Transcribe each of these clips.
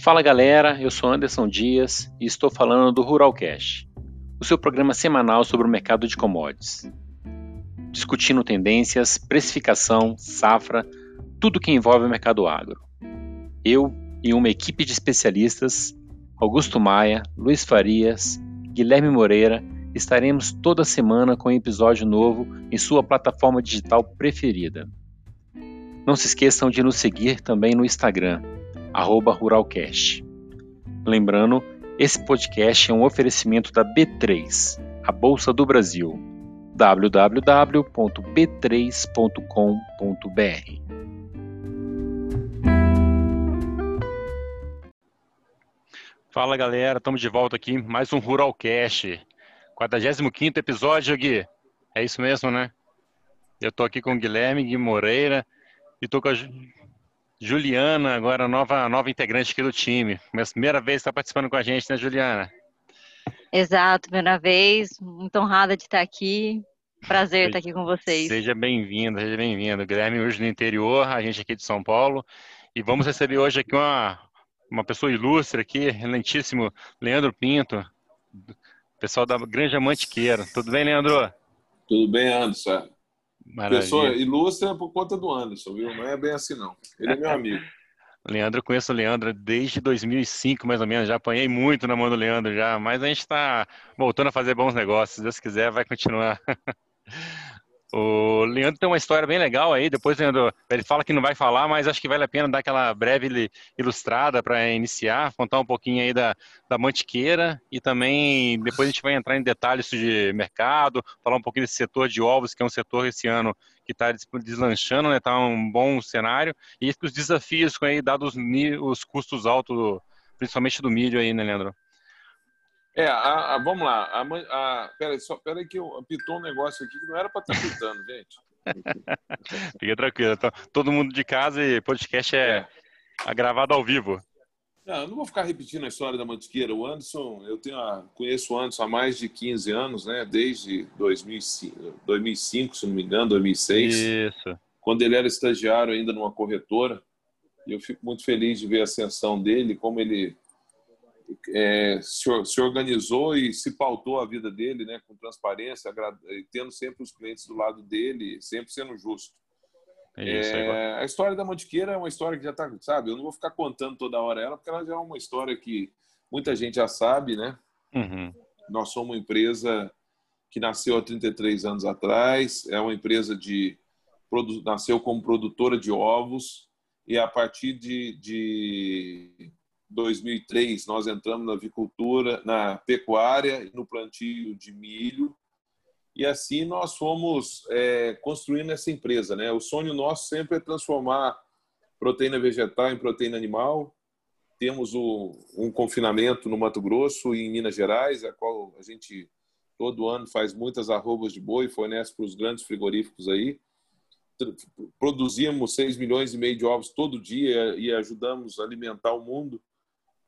Fala galera, eu sou Anderson Dias e estou falando do Ruralcast, o seu programa semanal sobre o mercado de commodities. Discutindo tendências, precificação, safra, tudo que envolve o mercado agro. Eu e uma equipe de especialistas, Augusto Maia, Luiz Farias, Guilherme Moreira, estaremos toda semana com um episódio novo em sua plataforma digital preferida. Não se esqueçam de nos seguir também no Instagram, ruralcast. Lembrando, esse podcast é um oferecimento da B3, a Bolsa do Brasil, www.b3.com.br. Fala galera, estamos de volta aqui, mais um Ruralcast, 45 episódio, Gui. É isso mesmo, né? Eu estou aqui com o Guilherme Gui Moreira, e estou com a Juliana, agora nova, nova integrante aqui do time. Minha primeira vez está participando com a gente, né, Juliana? Exato, primeira vez. Muito honrada de estar aqui. Prazer estar aqui com vocês. Seja bem-vindo, seja bem-vindo. Guilherme hoje no interior, a gente aqui de São Paulo. E vamos receber hoje aqui uma, uma pessoa ilustre aqui, excelentíssimo Leandro Pinto, pessoal da Granja Mantiqueira. Tudo bem, Leandro? Tudo bem, Anderson. Maravilha. Pessoa ilustre por conta do Anderson, viu? Não é bem assim, não. Ele é meu amigo. Leandro, eu conheço o Leandro desde 2005, mais ou menos. Já apanhei muito na mão do Leandro já, mas a gente está voltando a fazer bons negócios. Se Deus quiser, vai continuar. O Leandro tem uma história bem legal aí. Depois, Leandro, ele fala que não vai falar, mas acho que vale a pena dar aquela breve ilustrada para iniciar, contar um pouquinho aí da, da Mantiqueira e também depois a gente vai entrar em detalhes de mercado, falar um pouquinho desse setor de ovos, que é um setor esse ano que está deslanchando, né? Está um bom cenário e os desafios aí, dados os custos altos, principalmente do milho aí, né, Leandro? É, a, a, vamos lá. A, a, pera, só, pera aí que eu apitou um negócio aqui que não era para estar tá pitando, gente. Fica tranquilo. Então, todo mundo de casa e podcast é, é. gravado ao vivo. Não, eu não vou ficar repetindo a história da Mantiqueira. O Anderson, eu tenho conheço o Anderson há mais de 15 anos, né? Desde 2005, 2005, se não me engano, 2006. Isso. Quando ele era estagiário ainda numa corretora. E eu fico muito feliz de ver a ascensão dele, como ele é, se, se, organizou e se pautou a vida dele né, com transparência, tendo sempre os clientes do lado dele, sempre sendo justo. É isso, é, a história da Mantiqueira é uma história que já está, sabe? Eu não vou ficar contando toda hora ela, porque ela já é uma história que muita gente já sabe, né? Uhum. Nós somos uma empresa que nasceu há 33 anos atrás, é uma empresa de nasceu como produtora de ovos e a partir de, de 2003 nós entramos na avicultura, na pecuária e no plantio de milho e assim nós fomos é, construindo essa empresa, né? O sonho nosso sempre é transformar proteína vegetal em proteína animal. Temos o, um confinamento no Mato Grosso e em Minas Gerais, a qual a gente todo ano faz muitas arrobas de boi, fornece para os grandes frigoríficos aí produzimos 6 milhões e meio de ovos todo dia e ajudamos a alimentar o mundo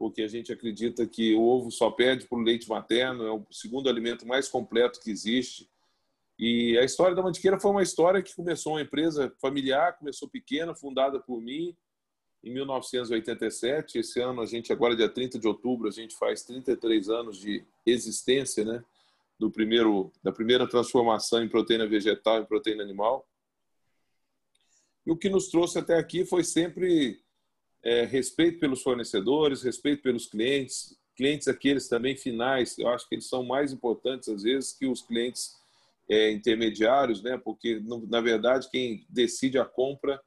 porque a gente acredita que o ovo só perde para o leite materno, é o segundo alimento mais completo que existe. E a história da Mantiqueira foi uma história que começou uma empresa familiar, começou pequena, fundada por mim em 1987. Esse ano, a gente, agora dia 30 de outubro, a gente faz 33 anos de existência, né? Do primeiro, da primeira transformação em proteína vegetal em proteína animal. E o que nos trouxe até aqui foi sempre é, respeito pelos fornecedores, respeito pelos clientes, clientes aqueles também finais, eu acho que eles são mais importantes às vezes que os clientes é, intermediários, né? Porque na verdade quem decide a compra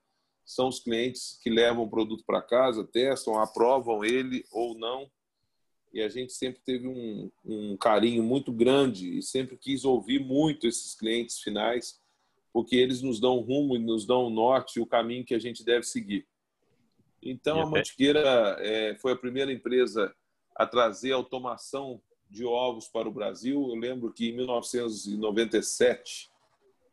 são os clientes que levam o produto para casa, testam, aprovam ele ou não. E a gente sempre teve um, um carinho muito grande e sempre quis ouvir muito esses clientes finais, porque eles nos dão rumo e nos dão o norte e o caminho que a gente deve seguir. Então, a Mantiqueira é, foi a primeira empresa a trazer automação de ovos para o Brasil. Eu lembro que em 1997,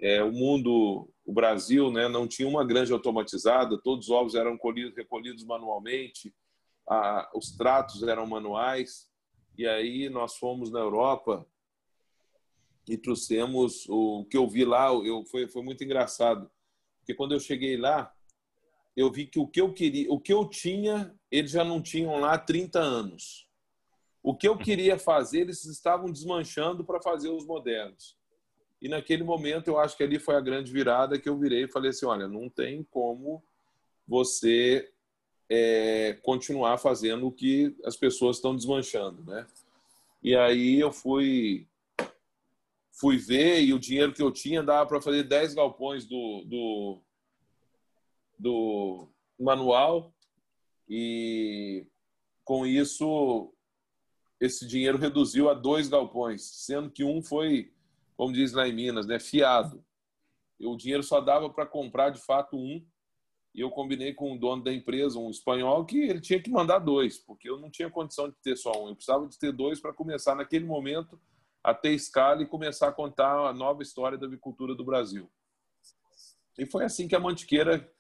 é, o mundo, o Brasil, né, não tinha uma granja automatizada, todos os ovos eram colhidos, recolhidos manualmente, a, os tratos eram manuais. E aí nós fomos na Europa e trouxemos o que eu vi lá, eu, foi, foi muito engraçado. Porque quando eu cheguei lá, eu vi que o que eu queria, o que eu tinha, eles já não tinham lá há 30 anos. O que eu queria fazer, eles estavam desmanchando para fazer os modernos. E naquele momento, eu acho que ali foi a grande virada que eu virei e falei assim: olha, não tem como você é, continuar fazendo o que as pessoas estão desmanchando, né? E aí eu fui fui ver e o dinheiro que eu tinha dava para fazer 10 galpões do, do, do manual e com isso esse dinheiro reduziu a dois galpões, sendo que um foi, como diz lá em Minas, né, fiado. O dinheiro só dava para comprar de fato um e eu combinei com o dono da empresa, um espanhol, que ele tinha que mandar dois, porque eu não tinha condição de ter só um. Eu precisava de ter dois para começar, naquele momento, a ter escala e começar a contar a nova história da avicultura do Brasil. E foi assim que a Mantiqueira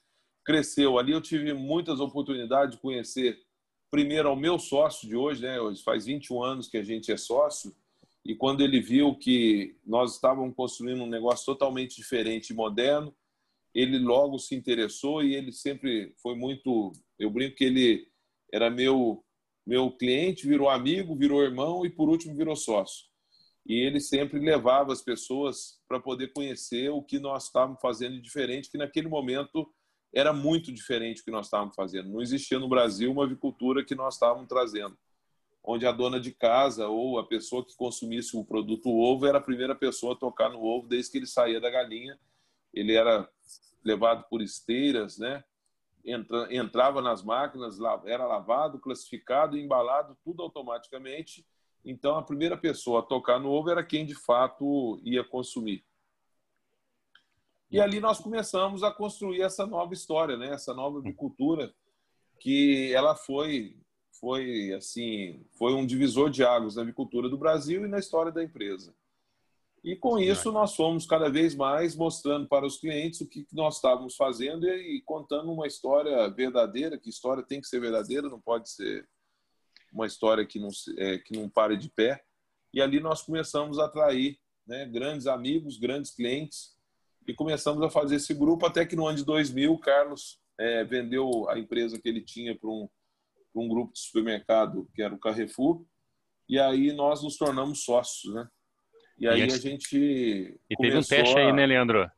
cresceu. Ali eu tive muitas oportunidades de conhecer, primeiro, ao meu sócio de hoje, né? Hoje faz 21 anos que a gente é sócio, e quando ele viu que nós estávamos construindo um negócio totalmente diferente e moderno, ele logo se interessou e ele sempre foi muito. Eu brinco que ele era meu meu cliente, virou amigo, virou irmão e por último virou sócio. E ele sempre levava as pessoas para poder conhecer o que nós estávamos fazendo diferente, que naquele momento era muito diferente do que nós estávamos fazendo. Não existia no Brasil uma avicultura que nós estávamos trazendo, onde a dona de casa ou a pessoa que consumisse o produto ovo era a primeira pessoa a tocar no ovo desde que ele saía da galinha. Ele era levado por esteiras, né? Entra, entrava nas máquinas, era lavado, classificado, embalado, tudo automaticamente. Então, a primeira pessoa a tocar no ovo era quem de fato ia consumir. E ali nós começamos a construir essa nova história, né? Essa nova agricultura que ela foi foi assim foi um divisor de águas na agricultura do Brasil e na história da empresa. E com isso nós fomos cada vez mais mostrando para os clientes o que nós estávamos fazendo e contando uma história verdadeira, que história tem que ser verdadeira, não pode ser uma história que não, é, que não pare de pé. E ali nós começamos a atrair né, grandes amigos, grandes clientes e começamos a fazer esse grupo até que no ano de 2000 o Carlos é, vendeu a empresa que ele tinha para um, um grupo de supermercado que era o Carrefour e aí nós nos tornamos sócios, né? E aí e a gente. E teve um teste a... aí, né, Leandro?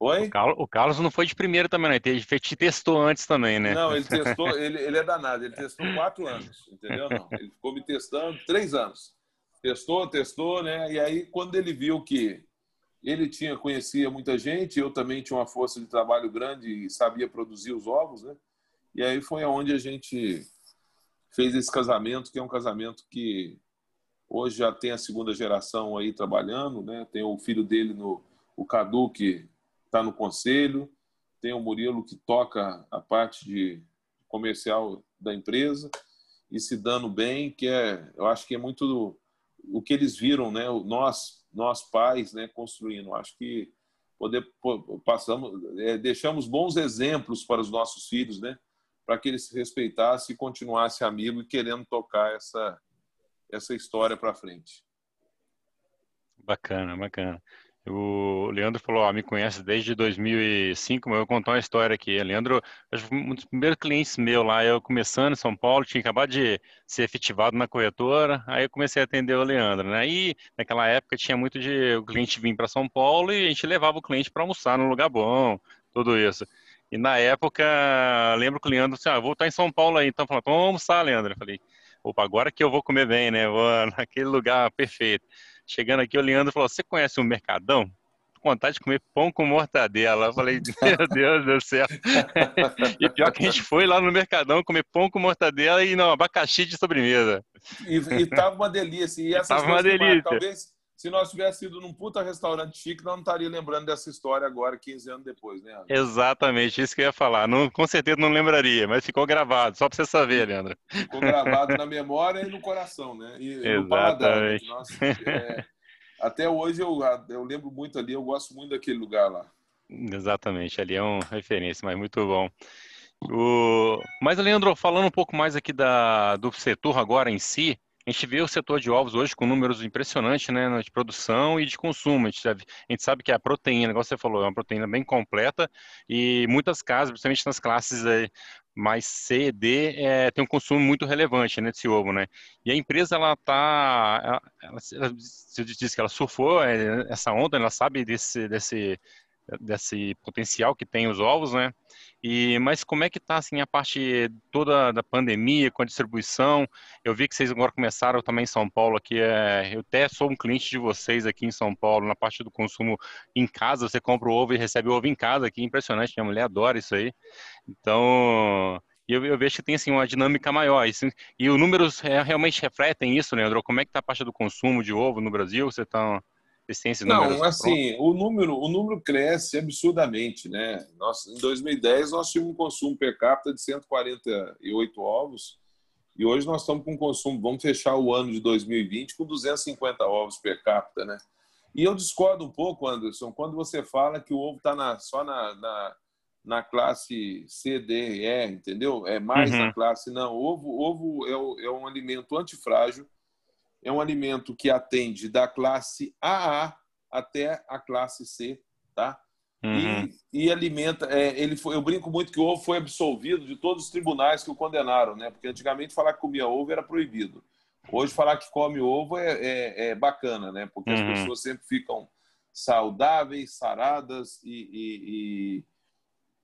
Oi? O Carlos, o Carlos, não foi de primeiro também, né? Ele te testou antes também, né? Não, ele testou, ele, ele é danado, ele testou quatro anos, entendeu? Não, ele ficou me testando três anos. Testou, testou, né? E aí, quando ele viu que ele tinha, conhecia muita gente, eu também tinha uma força de trabalho grande e sabia produzir os ovos, né? E aí foi aonde a gente fez esse casamento, que é um casamento que Hoje já tem a segunda geração aí trabalhando, né? Tem o filho dele no o Cadu que está no conselho, tem o Murilo que toca a parte de comercial da empresa e se dando bem, que é, eu acho que é muito o que eles viram, né? Nós, nós pais, né? Construindo, acho que poder passamos, é, deixamos bons exemplos para os nossos filhos, né? Para que eles se respeitassem e continuassem amigos e querendo tocar essa essa história para frente. Bacana, bacana. O Leandro falou, ó, me conhece desde 2005, mas eu vou contar uma história aqui. Leandro, um dos primeiros clientes meu lá, eu começando em São Paulo, tinha acabado de ser efetivado na corretora, aí eu comecei a atender o Leandro, né? E naquela época tinha muito de o cliente vir para São Paulo e a gente levava o cliente para almoçar num lugar bom, tudo isso. E na época, lembro que o Leandro disse, ah, vou estar em São Paulo aí, então falou, então vamos almoçar, Leandro. Eu falei, opa, agora que eu vou comer bem, né? Vou naquele lugar perfeito. Chegando aqui, o Leandro falou: Você conhece o Mercadão? Com vontade de comer pão com mortadela. Eu falei: Meu Deus do céu. e pior que a gente foi lá no Mercadão comer pão com mortadela e não, abacaxi de sobremesa. E, e tava uma delícia. E essas tava uma delícia. talvez se nós tivéssemos ido num puta restaurante chique, nós não estaria lembrando dessa história agora, 15 anos depois, né, Leandro? Exatamente, isso que eu ia falar. Não, com certeza não lembraria, mas ficou gravado, só para você saber, Leandro. Ficou gravado na memória e no coração, né? E, Exatamente. no paladar. Né? Nossa, é, até hoje eu, eu lembro muito ali, eu gosto muito daquele lugar lá. Exatamente, ali é uma referência, mas muito bom. O... Mas, Leandro, falando um pouco mais aqui da, do setor agora em si, a gente vê o setor de ovos hoje com números impressionantes, né, de produção e de consumo. A gente, sabe, a gente sabe que a proteína, igual você falou, é uma proteína bem completa e muitas casas, principalmente nas classes mais C e D, é, tem um consumo muito relevante né, desse ovo, né? E a empresa, ela tá, ela, ela, ela, você disse que ela surfou é, essa onda, ela sabe desse, desse desse potencial que tem os ovos, né? E mas como é que está assim a parte toda da pandemia com a distribuição? Eu vi que vocês agora começaram também em São Paulo aqui. É, eu até sou um cliente de vocês aqui em São Paulo na parte do consumo em casa. Você compra o ovo e recebe o ovo em casa aqui, impressionante. Minha mulher adora isso aí. Então eu, eu vejo que tem assim uma dinâmica maior. Isso, e os números é, realmente refletem isso, Leandro. Como é que está a parte do consumo de ovo no Brasil? Você está não, assim, o número, o número cresce absurdamente, né? Nós, em 2010 nós tínhamos um consumo per capita de 148 ovos e hoje nós estamos com um consumo, vamos fechar o ano de 2020 com 250 ovos per capita, né? E eu discordo um pouco, Anderson, quando você fala que o ovo está na, só na, na, na, classe C, D, E, entendeu? É mais uhum. na classe. Não, ovo, ovo é, é um alimento antifrágil é um alimento que atende da classe AA até a classe C, tá? Uhum. E, e, alimenta. É, ele foi, eu brinco muito que o ovo foi absolvido de todos os tribunais que o condenaram, né? Porque antigamente falar que comia ovo era proibido. Hoje falar que come ovo é, é, é bacana, né? Porque uhum. as pessoas sempre ficam saudáveis, saradas e,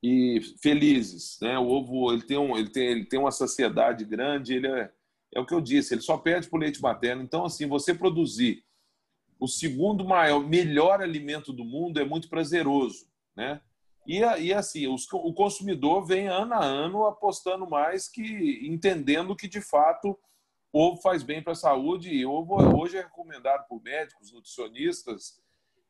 e, e, felizes, né? O ovo ele tem, um, ele tem, ele tem uma saciedade grande, ele é é o que eu disse, ele só perde o leite materno. Então, assim, você produzir o segundo maior, melhor alimento do mundo é muito prazeroso, né? E, e assim, os, o consumidor vem ano a ano apostando mais que entendendo que de fato ovo faz bem para a saúde e ovo hoje é recomendado por médicos, nutricionistas.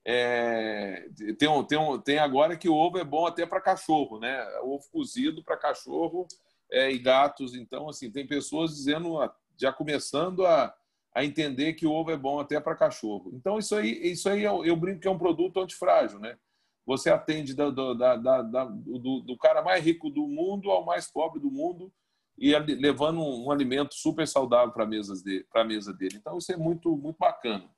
É, tem, tem, tem agora que o ovo é bom até para cachorro, né? Ovo cozido para cachorro é, e gatos. Então, assim, tem pessoas dizendo, já começando a, a entender que o ovo é bom até para cachorro. Então, isso aí, isso aí eu, eu, brinco que é um produto antifrágil, né? Você atende da, da, da, do, do cara mais rico do mundo ao mais pobre do mundo e levando um, um alimento super saudável para a mesa dele. Então, isso é muito, muito bacana.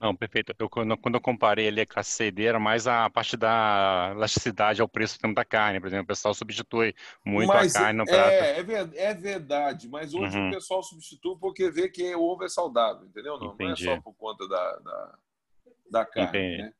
Não, perfeito. Eu, quando, quando eu comparei ali a classe C D, era mais a parte da elasticidade ao preço da carne, por exemplo. O pessoal substitui muito mas a carne no prato. É, é verdade, mas hoje uhum. o pessoal substitui porque vê que o ovo é saudável, entendeu? Não, não é só por conta da, da, da carne, né?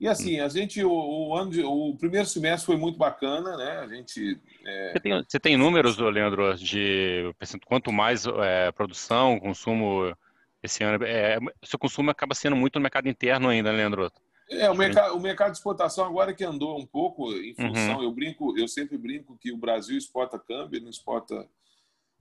E assim, a gente, o, o, ano de, o primeiro semestre foi muito bacana, né? A gente. É... Você, tem, você tem números, Leandro, de quanto mais é, produção, consumo esse ano. É, seu consumo acaba sendo muito no mercado interno ainda, né, Leandro? É, o mercado, o mercado de exportação agora que andou um pouco em função, uhum. eu brinco, eu sempre brinco que o Brasil exporta câmbio, não exporta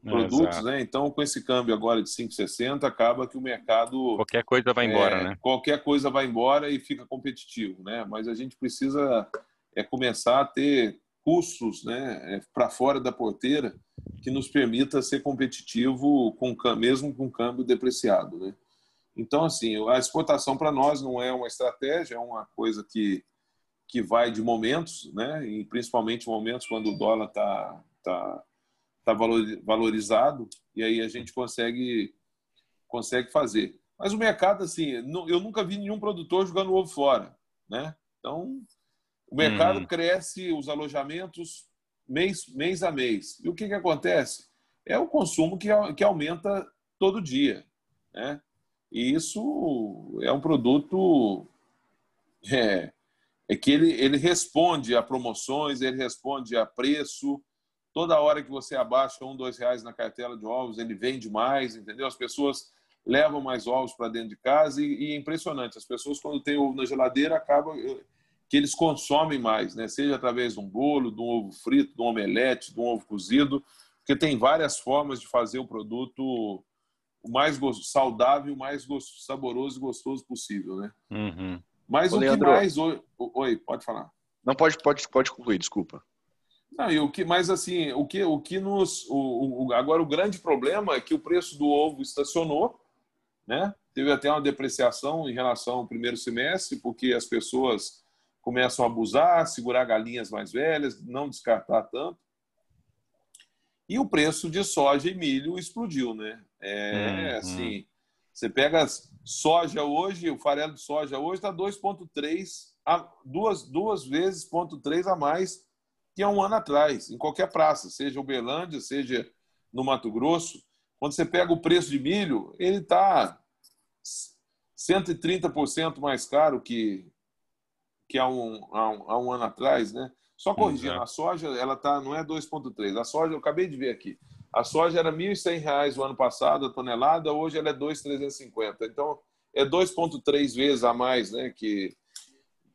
produtos, é, né? Então, com esse câmbio agora de 5,60, acaba que o mercado qualquer coisa vai embora, é, né? Qualquer coisa vai embora e fica competitivo, né? Mas a gente precisa é começar a ter custos, né, é, para fora da porteira que nos permita ser competitivo com mesmo com câmbio depreciado, né? Então, assim, a exportação para nós não é uma estratégia, é uma coisa que, que vai de momentos, né? E principalmente momentos quando o dólar está tá, tá valorizado, e aí a gente consegue, consegue fazer. Mas o mercado, assim, eu nunca vi nenhum produtor jogando ovo fora, né? Então, o mercado hum. cresce, os alojamentos mês, mês a mês. E o que, que acontece? É o consumo que, que aumenta todo dia. Né? E isso é um produto é, é que ele, ele responde a promoções, ele responde a preço. Toda hora que você abaixa um, dois reais na cartela de ovos, ele vende mais, entendeu? As pessoas levam mais ovos para dentro de casa e, e, é impressionante. As pessoas, quando tem ovo na geladeira, acabam que eles consomem mais, né? seja através de um bolo, de um ovo frito, de um omelete, de um ovo cozido, porque tem várias formas de fazer o produto o mais saudável, o mais saboroso e gostoso possível, né? Uhum. Mas Ô, o Leandro, que mais... Oi, pode falar. Não, pode, pode, pode concluir, desculpa. Não, e o que, mas assim, o que, o que nos... O, o, agora, o grande problema é que o preço do ovo estacionou, né? Teve até uma depreciação em relação ao primeiro semestre, porque as pessoas começam a abusar, segurar galinhas mais velhas, não descartar tanto. E o preço de soja e milho explodiu, né? É hum, assim, hum. você pega soja hoje, o farelo de soja hoje está 2,3 a duas, duas vezes ponto três a mais que há um ano atrás, em qualquer praça, seja Uberlândia, seja no Mato Grosso. Quando você pega o preço de milho, ele está 130% mais caro que, que há, um, há, um, há um ano atrás, né? Só corrigindo, Exato. a soja ela tá, não é 2,3. A soja, eu acabei de ver aqui, a soja era R$ 1.100 o ano passado a tonelada, hoje ela é 2,350. Então, é 2,3 vezes a mais, né? Que,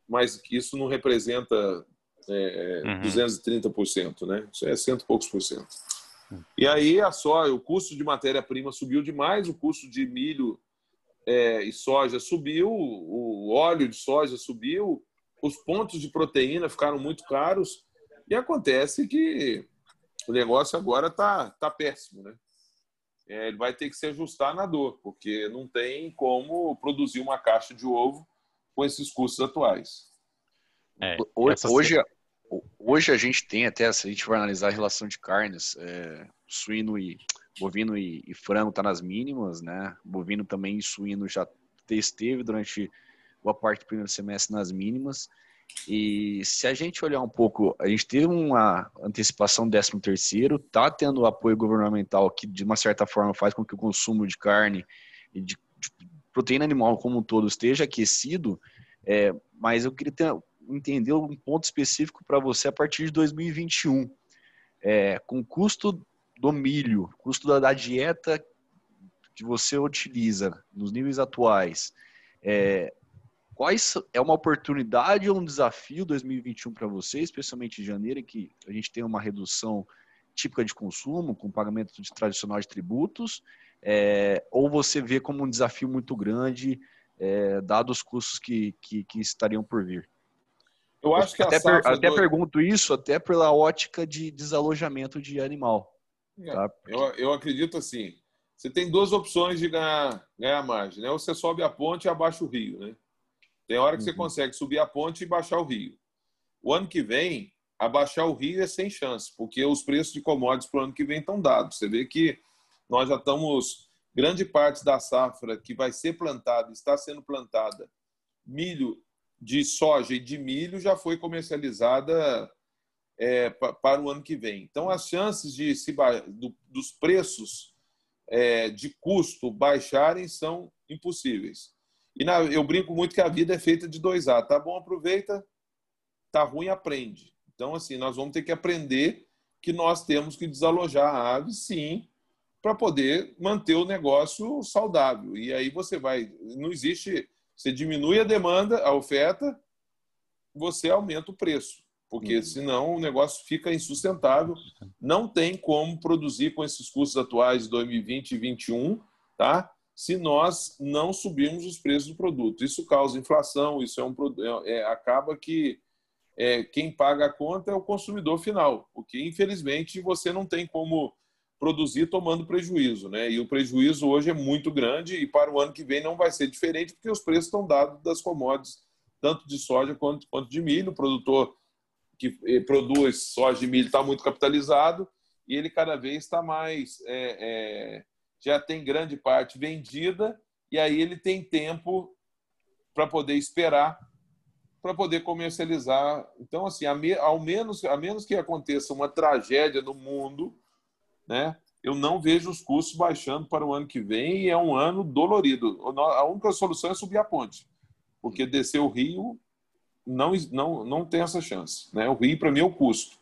mas que isso não representa é, uhum. 230%, né? Isso é cento e poucos por cento. E aí a soja, o custo de matéria-prima subiu demais, o custo de milho é, e soja subiu, o óleo de soja subiu, os pontos de proteína ficaram muito caros e acontece que o negócio agora está tá péssimo, né? É, ele vai ter que se ajustar na dor, porque não tem como produzir uma caixa de ovo com esses custos atuais. É, hoje, hoje a gente tem até, se a gente for analisar a relação de carnes, é, suíno e bovino e, e frango está nas mínimas, né? Bovino também e suíno já esteve durante boa parte do primeiro semestre nas mínimas. E se a gente olhar um pouco, a gente teve uma antecipação 13 terceiro, tá tendo apoio governamental que de uma certa forma faz com que o consumo de carne e de, de proteína animal como um todo esteja aquecido, é, mas eu queria ter, entender um ponto específico para você a partir de 2021. É, com o custo do milho, custo da, da dieta que você utiliza nos níveis atuais, é, quais é uma oportunidade ou um desafio 2021 para você, especialmente em janeiro, em que a gente tem uma redução típica de consumo, com pagamento de tradicional de tributos, é, ou você vê como um desafio muito grande, é, dados os custos que, que, que, estariam por vir? Eu acho que até, per, até do... pergunto isso até pela ótica de desalojamento de animal. É, tá? eu, eu acredito assim, você tem duas opções de ganhar, ganhar margem, né? Ou você sobe a ponte e abaixa o rio, né? Tem hora que uhum. você consegue subir a ponte e baixar o rio. O ano que vem, abaixar o rio é sem chance, porque os preços de commodities para o ano que vem estão dados. Você vê que nós já estamos, grande parte da safra que vai ser plantada, está sendo plantada, milho de soja e de milho já foi comercializada é, para o ano que vem. Então, as chances de se, do, dos preços é, de custo baixarem são impossíveis. E na, eu brinco muito que a vida é feita de dois A. Tá bom, aproveita. Tá ruim, aprende. Então, assim, nós vamos ter que aprender que nós temos que desalojar a ave, sim, para poder manter o negócio saudável. E aí você vai. Não existe. Você diminui a demanda, a oferta, você aumenta o preço. Porque uhum. senão o negócio fica insustentável. Não tem como produzir com esses custos atuais de 2020 e 2021, tá? Se nós não subirmos os preços do produto. Isso causa inflação, isso é um é, é, acaba que é, quem paga a conta é o consumidor final, porque infelizmente você não tem como produzir tomando prejuízo, né? E o prejuízo hoje é muito grande e para o ano que vem não vai ser diferente porque os preços estão dados das commodities, tanto de soja quanto, quanto de milho. O produtor que eh, produz soja e milho está muito capitalizado e ele cada vez está mais é, é, já tem grande parte vendida e aí ele tem tempo para poder esperar para poder comercializar. Então, assim, ao menos, a menos que aconteça uma tragédia no mundo, né, eu não vejo os custos baixando para o ano que vem e é um ano dolorido. A única solução é subir a ponte, porque descer o rio não, não, não tem essa chance. Né? O rio, para mim, é o custo.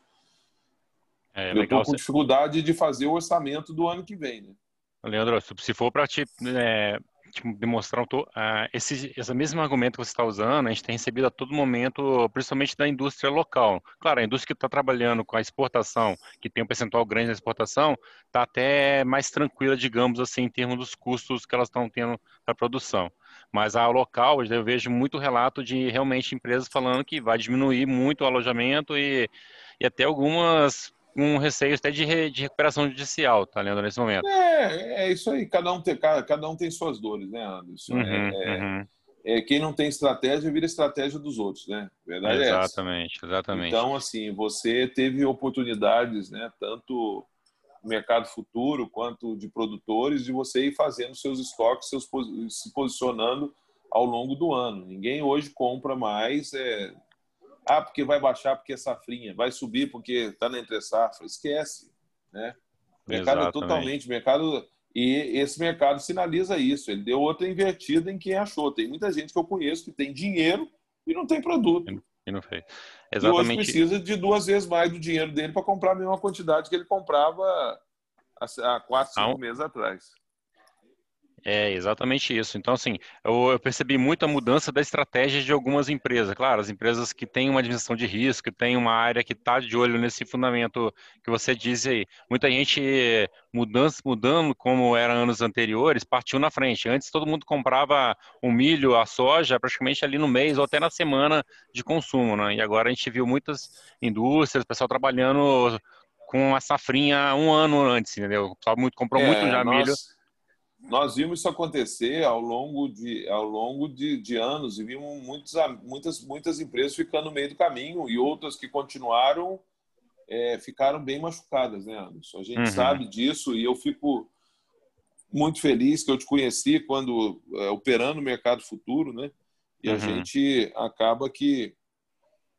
É, eu estou com dificuldade de fazer o orçamento do ano que vem. Né? Leandro, se for para te, é, te, demonstrar uh, esse, esse mesmo argumento que você está usando, a gente tem recebido a todo momento, principalmente da indústria local. Claro, a indústria que está trabalhando com a exportação, que tem um percentual grande na exportação, está até mais tranquila, digamos assim, em termos dos custos que elas estão tendo para produção. Mas a local, eu vejo muito relato de realmente empresas falando que vai diminuir muito o alojamento e, e até algumas com receio até de, re, de recuperação judicial, tá, Leandro, nesse momento. É, é isso aí. Cada um tem, cada, cada um tem suas dores, né, Anderson? Uhum, é, uhum. é, quem não tem estratégia vira estratégia dos outros, né? Verdade exatamente, é exatamente. Então, assim, você teve oportunidades, né, tanto mercado futuro quanto de produtores, de você ir fazendo seus estoques, seus, se posicionando ao longo do ano. Ninguém hoje compra mais. É... Ah, porque vai baixar porque é safrinha, vai subir porque está na entre safra. Esquece. Né? O mercado é totalmente. Mercado, e esse mercado sinaliza isso. Ele deu outra invertida em quem achou. Tem muita gente que eu conheço que tem dinheiro e não tem produto. E não fez. Exatamente. E hoje precisa de duas vezes mais do dinheiro dele para comprar a mesma quantidade que ele comprava há quatro, cinco meses atrás. É exatamente isso. Então, assim, eu, eu, percebi muita mudança da estratégia de algumas empresas. Claro, as empresas que têm uma administração de risco, têm uma área que está de olho nesse fundamento que você disse aí. Muita gente mudando, mudando como era anos anteriores, partiu na frente. Antes todo mundo comprava o milho, a soja, praticamente ali no mês ou até na semana de consumo, né? E agora a gente viu muitas indústrias, pessoal trabalhando com a safrinha um ano antes, entendeu? O pessoal muito, comprou é, muito já nós... milho nós vimos isso acontecer ao longo de, ao longo de, de anos e vimos muitos, muitas, muitas empresas ficando no meio do caminho e outras que continuaram é, ficaram bem machucadas, né, Anderson? A gente uhum. sabe disso e eu fico muito feliz que eu te conheci quando é, operando no mercado futuro, né? E uhum. a gente acaba que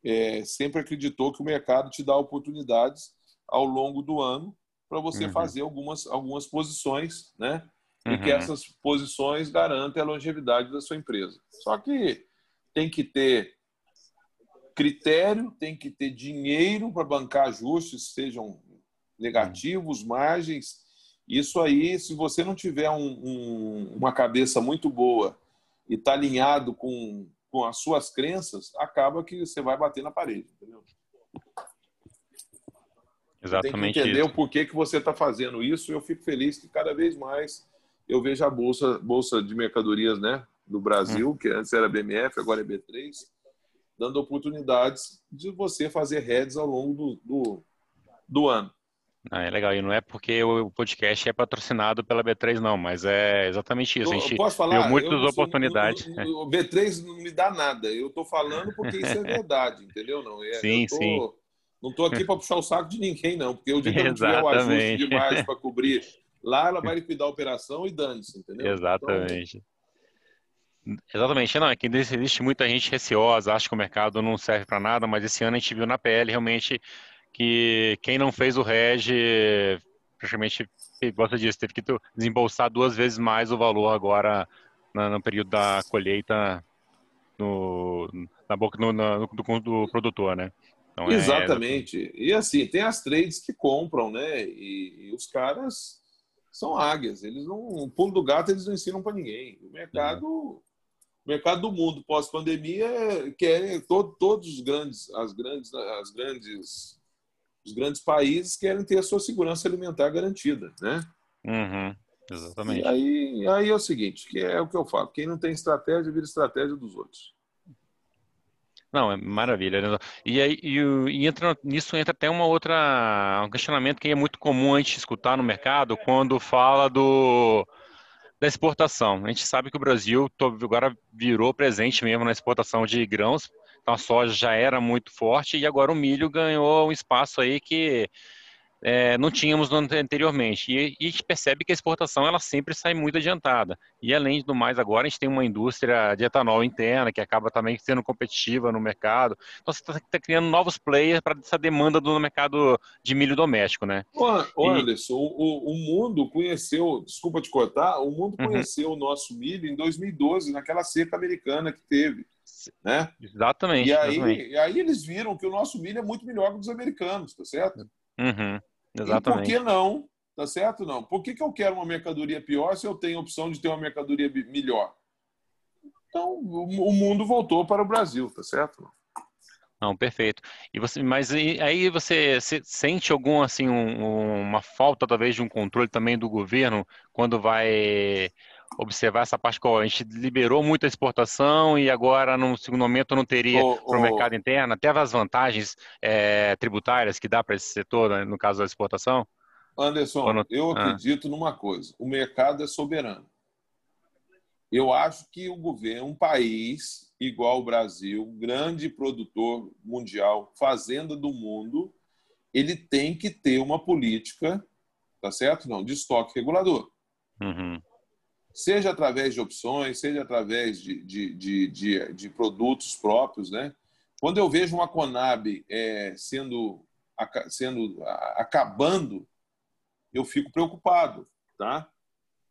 é, sempre acreditou que o mercado te dá oportunidades ao longo do ano para você uhum. fazer algumas, algumas posições, né? Uhum. e que essas posições garantem a longevidade da sua empresa. Só que tem que ter critério, tem que ter dinheiro para bancar ajustes, sejam negativos, margens. Isso aí, se você não tiver um, um, uma cabeça muito boa e está alinhado com, com as suas crenças, acaba que você vai bater na parede, entendeu? Exatamente. Tem que entender isso. o porquê que você está fazendo isso. E eu fico feliz que cada vez mais eu vejo a bolsa, bolsa de mercadorias né, do Brasil, hum. que antes era BMF, agora é B3, dando oportunidades de você fazer heads ao longo do, do, do ano. Ah, é legal, e não é porque o podcast é patrocinado pela B3, não, mas é exatamente isso. A gente posso falar? Deu muitas eu, oportunidades. O, B3 não me dá nada, eu estou falando porque isso é verdade, entendeu? Não, é, sim, tô, sim. Não estou aqui para puxar o saco de ninguém, não, porque o dia que eu não tiver o ajuste demais para cobrir Lá ela vai liquidar a operação e dane-se, entendeu? Exatamente. Então... Exatamente, não, é que existe muita gente receosa, acha que o mercado não serve para nada, mas esse ano a gente viu na PL realmente que quem não fez o REG praticamente, gosta disso, teve que desembolsar duas vezes mais o valor agora no, no período da colheita no, na boca no, no, do, do, produtor, né? Então, é Exatamente. É... E assim, tem as trades que compram, né? E, e os caras são águias. Eles não, o pulo do gato eles não ensinam para ninguém. O mercado, uhum. o mercado do mundo pós-pandemia querem todo, todos os grandes, as grandes, as grandes, os grandes países querem ter a sua segurança alimentar garantida, né? Uhum. Exatamente. E aí, aí é o seguinte, que é o que eu falo. Quem não tem estratégia vira estratégia dos outros. Não, é maravilha. Né? E aí e, e entra, nisso entra até uma outra um questionamento que é muito comum a gente escutar no mercado quando fala do da exportação. A gente sabe que o Brasil agora virou presente mesmo na exportação de grãos. Então a soja já era muito forte e agora o milho ganhou um espaço aí que é, não tínhamos anteriormente. E, e, a gente percebe que a exportação ela sempre sai muito adiantada. E além do mais, agora a gente tem uma indústria de etanol interna que acaba também sendo competitiva no mercado. Então você está tá criando novos players para essa demanda do mercado de milho doméstico, né? Ô, Anderson, o, o, mundo conheceu, desculpa te cortar, o mundo uhum. conheceu o nosso milho em 2012, naquela seca americana que teve. Né? Exatamente. E aí, exatamente. e aí eles viram que o nosso milho é muito melhor que o dos americanos, tá certo? Uhum. Exatamente. E por que não? Tá certo? Não. Por que, que eu quero uma mercadoria pior se eu tenho a opção de ter uma mercadoria melhor? Então, o mundo voltou para o Brasil, tá certo? Não, perfeito. E você, mas aí você, sente algum assim um, uma falta talvez de um controle também do governo quando vai observar essa parte que a gente liberou muita exportação e agora no segundo momento não teria para o mercado interno, até as vantagens é, tributárias que dá para esse setor, né, no caso da exportação? Anderson, não... eu ah. acredito ah. numa coisa: o mercado é soberano. Eu acho que o governo, um país igual o Brasil, grande produtor mundial, fazenda do mundo, ele tem que ter uma política tá certo? Não, de estoque regulador. Uhum. Seja através de opções, seja através de, de, de, de, de produtos próprios, né? Quando eu vejo uma Conab é, sendo, sendo acabando, eu fico preocupado, tá?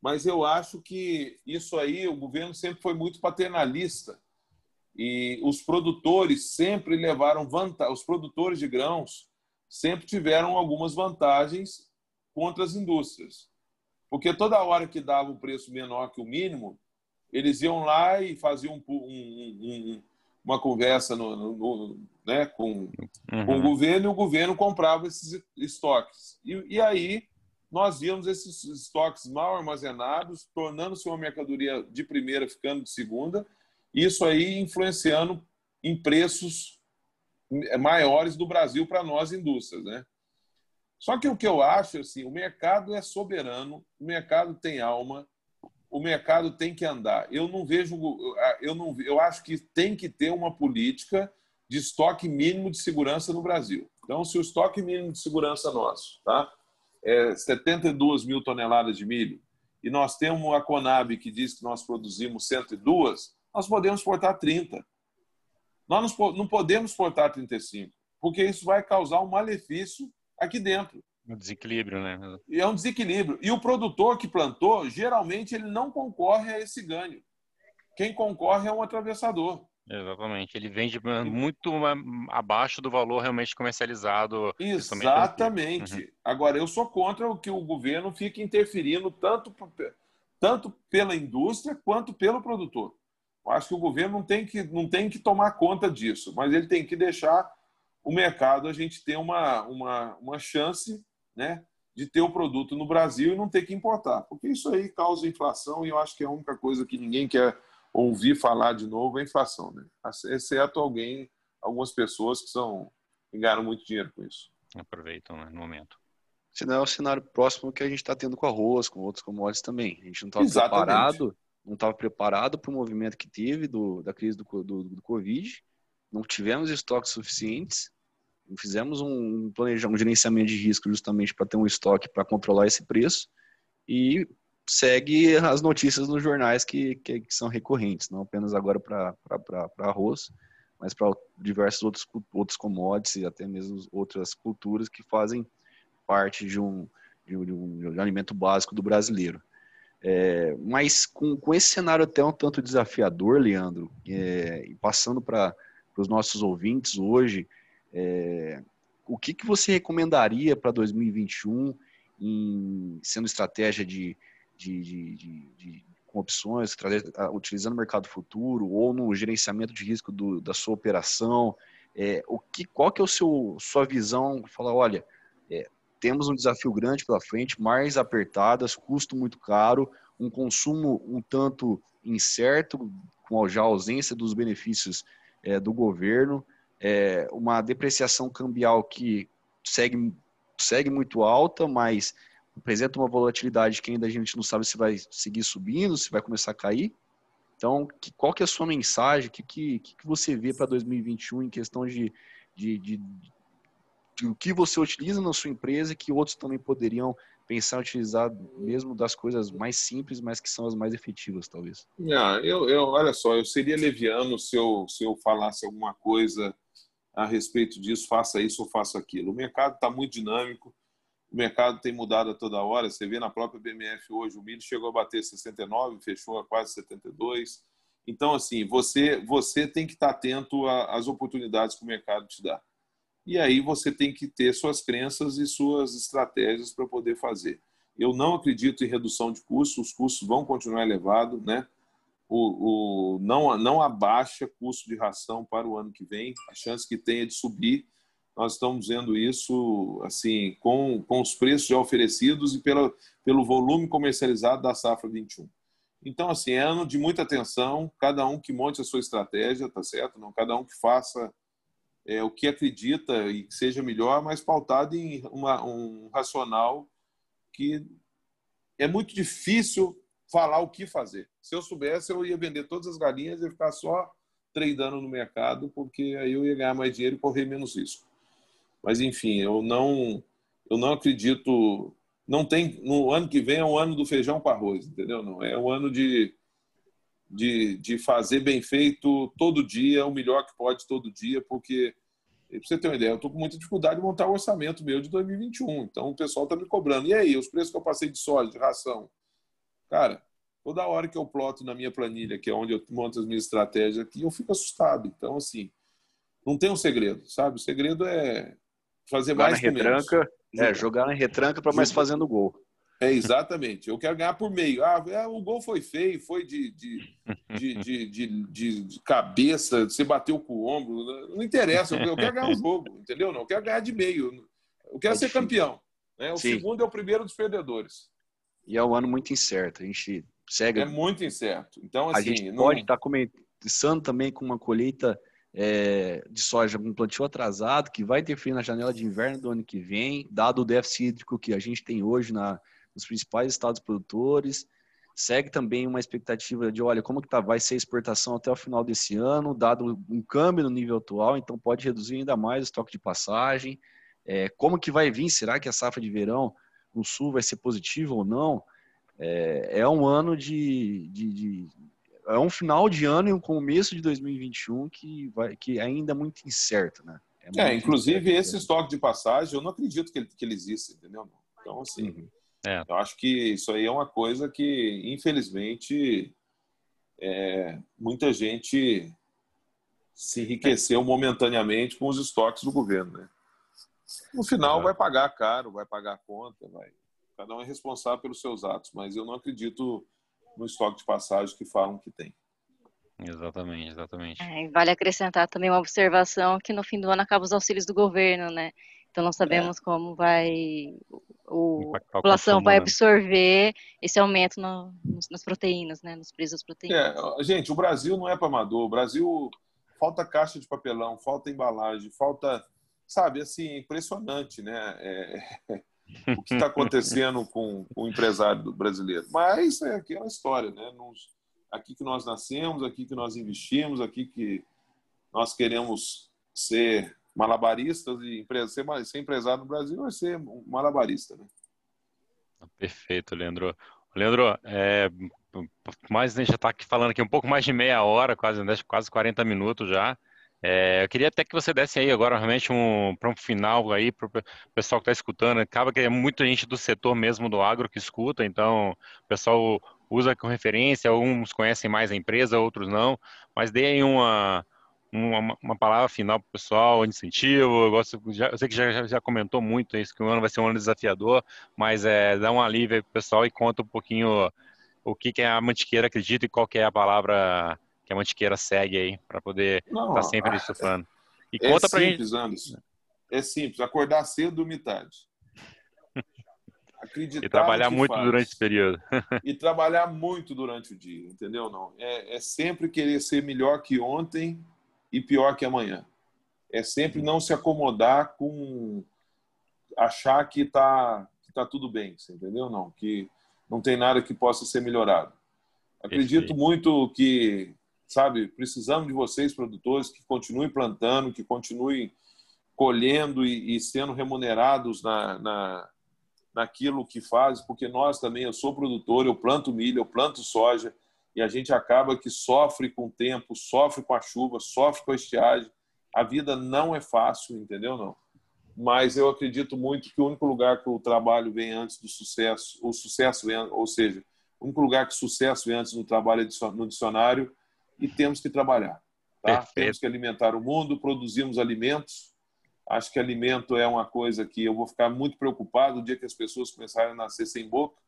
Mas eu acho que isso aí, o governo sempre foi muito paternalista e os produtores sempre levaram vantagem, os produtores de grãos sempre tiveram algumas vantagens contra as indústrias. Porque toda hora que dava um preço menor que o mínimo, eles iam lá e faziam um, um, um, uma conversa no, no, no, né, com, uhum. com o governo e o governo comprava esses estoques. E, e aí nós víamos esses estoques mal armazenados, tornando-se uma mercadoria de primeira, ficando de segunda, isso aí influenciando em preços maiores do Brasil para nós indústrias, né? Só que o que eu acho assim, o mercado é soberano, o mercado tem alma, o mercado tem que andar. Eu não vejo, eu não, eu acho que tem que ter uma política de estoque mínimo de segurança no Brasil. Então, se o estoque mínimo de segurança nosso, tá, é 72 mil toneladas de milho e nós temos a Conab que diz que nós produzimos 102, nós podemos exportar 30. Nós não podemos exportar 35, porque isso vai causar um malefício aqui dentro. Um desequilíbrio, né? E é um desequilíbrio. E o produtor que plantou, geralmente, ele não concorre a esse ganho. Quem concorre é um atravessador. Exatamente. Ele vende muito abaixo do valor realmente comercializado. Exatamente. Uhum. Agora, eu sou contra o que o governo fique interferindo tanto, tanto pela indústria quanto pelo produtor. Eu acho que o governo não tem que, não tem que tomar conta disso, mas ele tem que deixar o mercado a gente ter uma, uma, uma chance né, de ter o produto no Brasil e não ter que importar. Porque isso aí causa inflação e eu acho que é a única coisa que ninguém quer ouvir falar de novo é inflação. Né? Exceto alguém, algumas pessoas que são ganharam muito dinheiro com isso. Aproveitam né, no momento. Senão é o cenário próximo que a gente está tendo com arroz, com outros commodities também. A gente não está preparado, não estava preparado para o movimento que teve do, da crise do, do, do Covid, não tivemos estoques suficientes fizemos um, planejamento, um gerenciamento de risco justamente para ter um estoque para controlar esse preço e segue as notícias nos jornais que, que, que são recorrentes, não apenas agora para arroz, mas para diversos outros, outros commodities e até mesmo outras culturas que fazem parte de um, de um, de um, de um alimento básico do brasileiro. É, mas com, com esse cenário até um tanto desafiador, Leandro, é, e passando para os nossos ouvintes hoje, é, o que, que você recomendaria para 2021, em, sendo estratégia de, de, de, de com opções, utilizando o mercado futuro ou no gerenciamento de risco do, da sua operação? É, o que, qual que é o seu sua visão? Falar, olha, é, temos um desafio grande pela frente, mais apertadas, custo muito caro, um consumo um tanto incerto, com já a ausência dos benefícios é, do governo é, uma depreciação cambial que segue, segue muito alta, mas apresenta uma volatilidade que ainda a gente não sabe se vai seguir subindo, se vai começar a cair. Então, que, qual que é a sua mensagem? O que, que, que você vê para 2021 em questão de, de, de, de, o que você utiliza na sua empresa que outros também poderiam pensar utilizar mesmo das coisas mais simples, mas que são as mais efetivas, talvez? Ah, eu, eu, olha só, eu seria leviano se eu, se eu falasse alguma coisa a respeito disso, faça isso ou faça aquilo. O mercado está muito dinâmico, o mercado tem mudado a toda hora. Você vê na própria BMF hoje, o milho chegou a bater 69, fechou a quase 72. Então, assim, você, você tem que estar atento às oportunidades que o mercado te dá. E aí você tem que ter suas crenças e suas estratégias para poder fazer. Eu não acredito em redução de custos, os custos vão continuar elevados, né? o, o, não, não abaixa custo de ração para o ano que vem, a chance que tem é de subir. Nós estamos vendo isso assim com, com os preços já oferecidos e pela, pelo volume comercializado da safra 21. Então, assim, é ano de muita atenção, cada um que monte a sua estratégia, tá certo? Não, cada um que faça é, o que acredita e que seja melhor, mas pautado em uma, um racional que é muito difícil falar o que fazer. Se eu soubesse, eu ia vender todas as galinhas e ficar só tradando no mercado, porque aí eu ia ganhar mais dinheiro e correr menos risco. Mas enfim, eu não eu não acredito não tem no ano que vem é o ano do feijão com arroz, entendeu? Não é o ano de, de, de fazer bem feito todo dia, o melhor que pode todo dia, porque para você ter uma ideia, eu estou com muita dificuldade de montar o orçamento meu de 2021. Então o pessoal está me cobrando. E aí, os preços que eu passei de soja, de ração? Cara, toda hora que eu ploto na minha planilha, que é onde eu monto as minhas estratégias aqui, eu fico assustado. Então, assim, não tem um segredo, sabe? O segredo é fazer jogar mais na retranca, É, jogar na retranca para mais fazendo gol. É, exatamente. Eu quero ganhar por meio. Ah, é, o gol foi feio, foi de, de, de, de, de cabeça, você bateu com o ombro. Não interessa, eu quero ganhar o jogo, entendeu? Não, eu quero ganhar de meio. Eu quero é ser campeão. Né? O Sim. segundo é o primeiro dos perdedores. E é um ano muito incerto. A gente segue. É muito incerto. Então, assim. A gente não... pode estar tá começando também com uma colheita é, de soja com plantio atrasado, que vai ter frio na janela de inverno do ano que vem, dado o déficit hídrico que a gente tem hoje na, nos principais estados produtores. Segue também uma expectativa de, olha, como que tá, vai ser a exportação até o final desse ano, dado um câmbio no nível atual, então pode reduzir ainda mais o estoque de passagem. É, como que vai vir? Será que a safra de verão no sul vai ser positiva ou não? É, é um ano de, de, de, é um final de ano e um começo de 2021 que, vai, que ainda é muito incerto, né? É, é inclusive incerto, esse estoque de passagem, eu não acredito que ele, que ele exista, entendeu? Então, assim, uhum. É. Eu acho que isso aí é uma coisa que, infelizmente, é, muita gente se enriqueceu momentaneamente com os estoques do governo. Né? No final, vai pagar caro, vai pagar conta, vai. Cada um é responsável pelos seus atos, mas eu não acredito no estoque de passagem que falam que tem. Exatamente, exatamente. É, vale acrescentar também uma observação que no fim do ano acaba os auxílios do governo, né? Então não sabemos é. como vai o, a população vai né? absorver esse aumento no, nas proteínas, né? Nos preços das proteínas. É, gente, o Brasil não é para amador. O Brasil falta caixa de papelão, falta embalagem, falta, sabe, assim, impressionante, né? É, o que está acontecendo com, com, o empresário brasileiro. Mas é aquela história, né? Nos, aqui que nós nascemos, aqui que nós investimos, aqui que nós queremos ser malabaristas e ser, ser empresário no Brasil é ser um malabarista, né? Perfeito, Leandro. Leandro, é, mais a gente já está aqui falando aqui um pouco mais de meia hora, quase, né, quase 40 minutos já. É, eu queria até que você desse aí agora realmente um para um final aí para o pessoal que está escutando. Acaba que é muita gente do setor mesmo do agro que escuta, então o pessoal usa com referência, uns conhecem mais a empresa, outros não. Mas dê aí uma, uma, uma palavra final para o pessoal, incentivo. Eu, gosto, já, eu sei que já, já comentou muito isso, que o ano vai ser um ano desafiador, mas é, dá um alívio para o pessoal e conta um pouquinho o que, que a Mantiqueira acredita e qual que é a palavra que a Mantiqueira segue aí, para poder estar tá sempre estufando. E é conta para gente. Anderson. É simples, acordar cedo, tarde. Acreditar e trabalhar muito faz. durante esse período. e trabalhar muito durante o dia, entendeu? Não, é, é sempre querer ser melhor que ontem e pior que amanhã. É sempre não se acomodar com achar que está que tá tudo bem, você entendeu? Não, que não tem nada que possa ser melhorado. Acredito Perfeito. muito que, sabe, precisamos de vocês, produtores, que continuem plantando, que continuem colhendo e, e sendo remunerados na, na, naquilo que fazem, porque nós também, eu sou produtor, eu planto milho, eu planto soja, e a gente acaba que sofre com o tempo, sofre com a chuva, sofre com a estiagem. A vida não é fácil, entendeu? Não. Mas eu acredito muito que o único lugar que o trabalho vem antes do sucesso, o sucesso vem, ou seja, o único lugar que o sucesso vem antes do trabalho é no dicionário e temos que trabalhar. Tá? Temos que alimentar o mundo, produzimos alimentos. Acho que alimento é uma coisa que eu vou ficar muito preocupado o dia que as pessoas começarem a nascer sem boca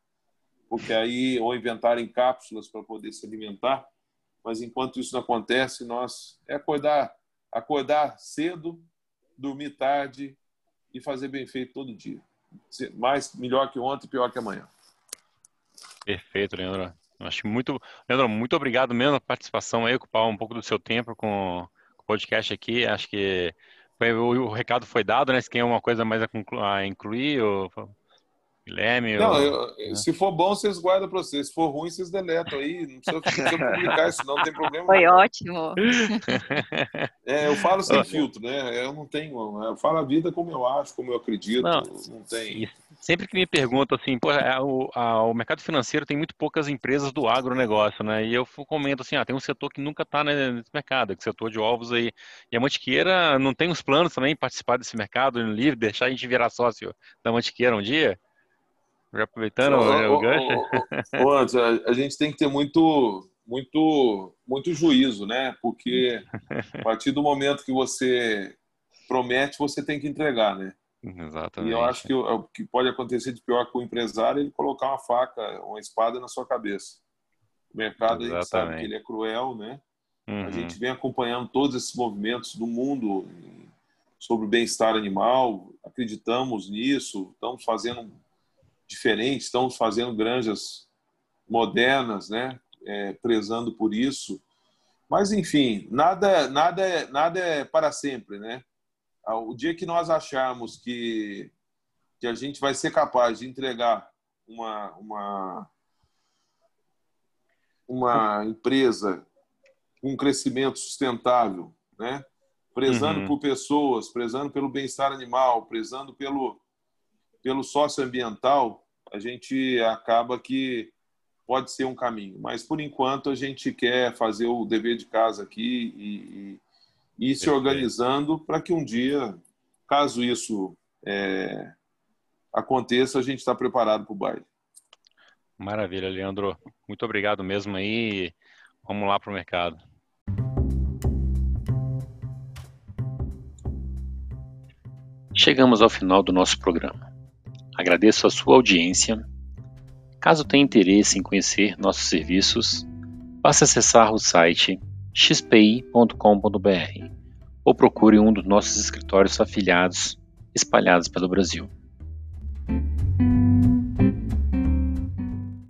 porque aí ou inventarem cápsulas para poder se alimentar, mas enquanto isso não acontece, nós é acordar, acordar cedo, dormir tarde e fazer bem feito todo dia. Mais melhor que ontem, pior que amanhã. Perfeito, Leandro. Acho muito, Leandro, muito obrigado mesmo pela participação aí, ocupar um pouco do seu tempo com, o podcast aqui. Acho que o, recado foi dado, né? Se tem alguma coisa mais a, a incluir, ou Guilherme? Não, eu, né? se for bom, vocês guardam para vocês. Se for ruim, vocês deletam aí. Não precisa, precisa publicar isso, não, não tem problema. Foi não. ótimo. É, eu falo sem filtro, né? Eu não tenho. Eu falo a vida como eu acho, como eu acredito. Não, não tem. Sempre que me perguntam assim, pô, é, o, a, o, mercado financeiro tem muito poucas empresas do agronegócio, né? E eu comento assim, ah, tem um setor que nunca está nesse mercado, que é o setor de ovos aí. E a Mantiqueira não tem os planos também de participar desse mercado livre, deixar a gente virar sócio da Mantiqueira um dia? Já aproveitando o, o, gancho. Ô, a, a gente tem que ter muito, muito, muito juízo, né? Porque a partir do momento que você promete, você tem que entregar, né? Exatamente. E eu acho que o que pode acontecer de pior com o empresário é ele colocar uma faca, uma espada na sua cabeça. O mercado Exatamente. a gente sabe que ele é cruel, né? Uhum. A gente vem acompanhando todos esses movimentos do mundo sobre o bem-estar animal, acreditamos nisso, estamos fazendo diferente, estamos fazendo granjas modernas, né? É, prezando por isso. Mas enfim, nada, nada, é, nada é para sempre, né? o dia que nós acharmos que, que a gente vai ser capaz de entregar uma, uma, uma empresa com um crescimento sustentável, né? prezando uhum. por pessoas, prezando pelo bem-estar animal, prezando pelo, pelo socioambiental, a gente acaba que pode ser um caminho. Mas, por enquanto, a gente quer fazer o dever de casa aqui e, e ir se organizando para que um dia, caso isso é, aconteça, a gente está preparado para o baile. Maravilha, Leandro. Muito obrigado mesmo aí. Vamos lá para o mercado. Chegamos ao final do nosso programa. Agradeço a sua audiência. Caso tenha interesse em conhecer nossos serviços, basta acessar o site xpi.com.br ou procure um dos nossos escritórios afiliados espalhados pelo Brasil.